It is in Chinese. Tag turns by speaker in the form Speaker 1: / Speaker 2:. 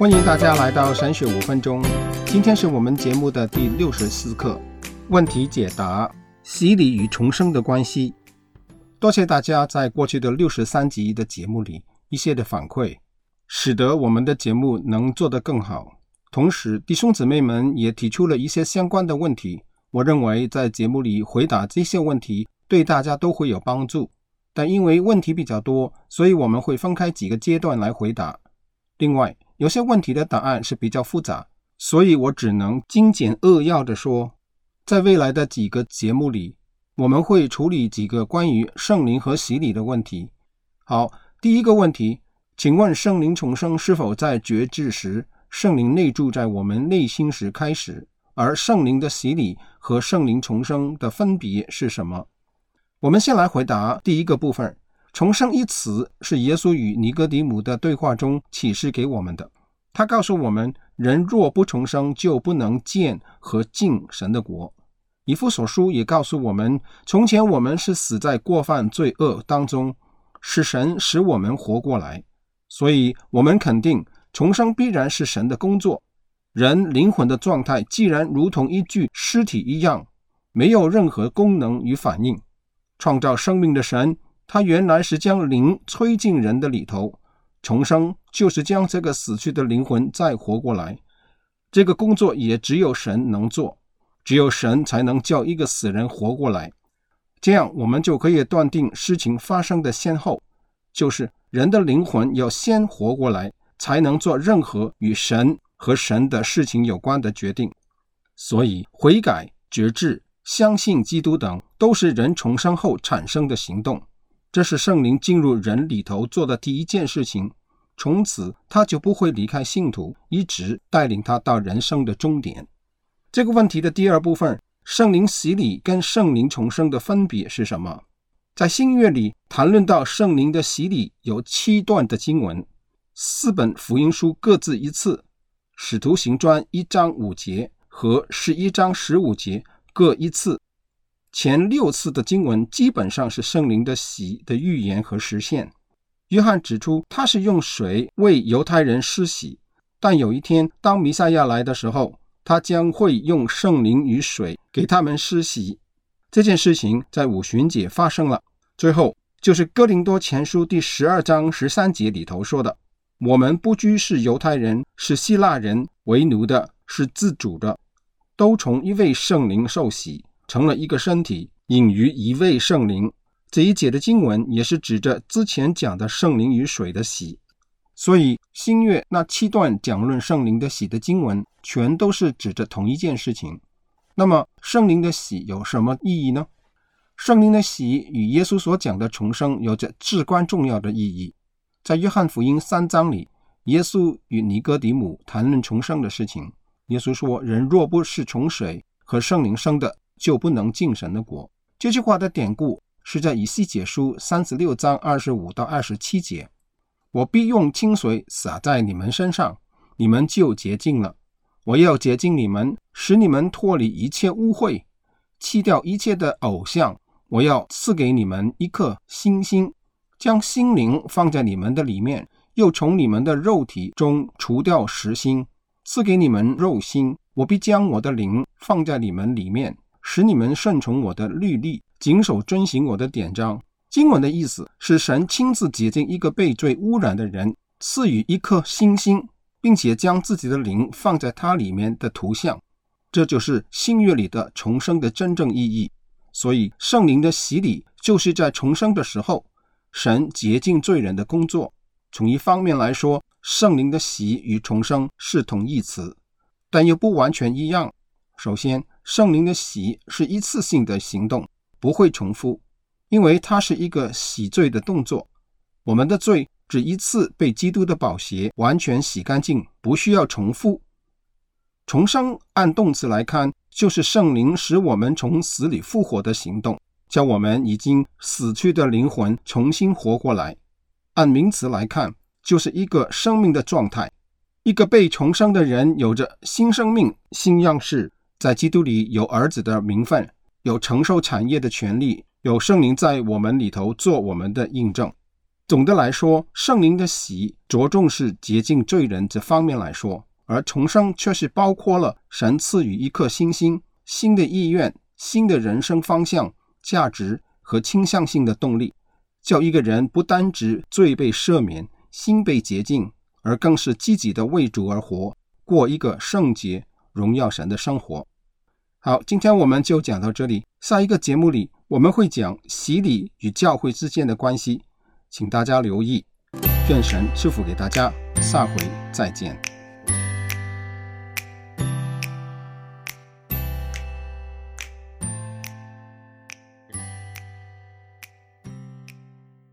Speaker 1: 欢迎大家来到神学五分钟。今天是我们节目的第六十四课，问题解答：洗礼与重生的关系。多谢大家在过去的六十三集的节目里一些的反馈，使得我们的节目能做得更好。同时，弟兄姊妹们也提出了一些相关的问题。我认为在节目里回答这些问题，对大家都会有帮助。但因为问题比较多，所以我们会分开几个阶段来回答。另外，有些问题的答案是比较复杂，所以我只能精简扼要地说，在未来的几个节目里，我们会处理几个关于圣灵和洗礼的问题。好，第一个问题，请问圣灵重生是否在决志时，圣灵内住在我们内心时开始？而圣灵的洗礼和圣灵重生的分别是什么？我们先来回答第一个部分。重生一词是耶稣与尼哥底母的对话中启示给我们的。他告诉我们，人若不重生，就不能见和进神的国。以父所书也告诉我们，从前我们是死在过犯罪恶当中，是神使我们活过来。所以，我们肯定重生必然是神的工作。人灵魂的状态既然如同一具尸体一样，没有任何功能与反应，创造生命的神。他原来是将灵吹进人的里头，重生就是将这个死去的灵魂再活过来。这个工作也只有神能做，只有神才能叫一个死人活过来。这样，我们就可以断定事情发生的先后，就是人的灵魂要先活过来，才能做任何与神和神的事情有关的决定。所以，悔改、决志、相信基督等，都是人重生后产生的行动。这是圣灵进入人里头做的第一件事情，从此他就不会离开信徒，一直带领他到人生的终点。这个问题的第二部分，圣灵洗礼跟圣灵重生的分别是什么？在新约里谈论到圣灵的洗礼有七段的经文，四本福音书各自一次，使徒行传一章五节和十一章十五节各一次。前六次的经文基本上是圣灵的洗的预言和实现。约翰指出，他是用水为犹太人施洗，但有一天当弥赛亚来的时候，他将会用圣灵与水给他们施洗。这件事情在五旬节发生了。最后就是哥林多前书第十二章十三节里头说的：“我们不拘是犹太人，是希腊人，为奴的，是自主的，都从一位圣灵受洗。”成了一个身体，隐于一位圣灵。这一节的经文也是指着之前讲的圣灵与水的洗，所以新约那七段讲论圣灵的洗的经文，全都是指着同一件事情。那么圣灵的洗有什么意义呢？圣灵的洗与耶稣所讲的重生有着至关重要的意义。在约翰福音三章里，耶稣与尼哥底母谈论重生的事情。耶稣说：“人若不是从水和圣灵生的，”就不能进神的国。这句话的典故是在以西结书三十六章二十五到二十七节：“我必用清水洒在你们身上，你们就洁净了。我要洁净你们，使你们脱离一切污秽，弃掉一切的偶像。我要赐给你们一颗新心，将心灵放在你们的里面，又从你们的肉体中除掉石心，赐给你们肉心。我必将我的灵放在你们里面。”使你们顺从我的律例，谨守遵行我的典章。经文的意思是，神亲自洁净一个被罪污染的人，赐予一颗新心，并且将自己的灵放在它里面的图像。这就是新约里的重生的真正意义。所以，圣灵的洗礼就是在重生的时候，神洁净罪人的工作。从一方面来说，圣灵的洗与重生是同义词，但又不完全一样。首先，圣灵的洗是一次性的行动，不会重复，因为它是一个洗罪的动作。我们的罪只一次被基督的宝血完全洗干净，不需要重复。重生按动词来看，就是圣灵使我们从死里复活的行动，叫我们已经死去的灵魂重新活过来。按名词来看，就是一个生命的状态。一个被重生的人有着新生命、新样式。在基督里有儿子的名分，有承受产业的权利，有圣灵在我们里头做我们的印证。总的来说，圣灵的喜着重是洁净罪人这方面来说，而重生却是包括了神赐予一颗新心、新的意愿、新的人生方向、价值和倾向性的动力，叫一个人不单只罪被赦免、心被洁净，而更是积极的为主而活，过一个圣洁、荣耀神的生活。好，今天我们就讲到这里。下一个节目里，我们会讲洗礼与教会之间的关系，请大家留意。愿神赐福给大家，下回再见。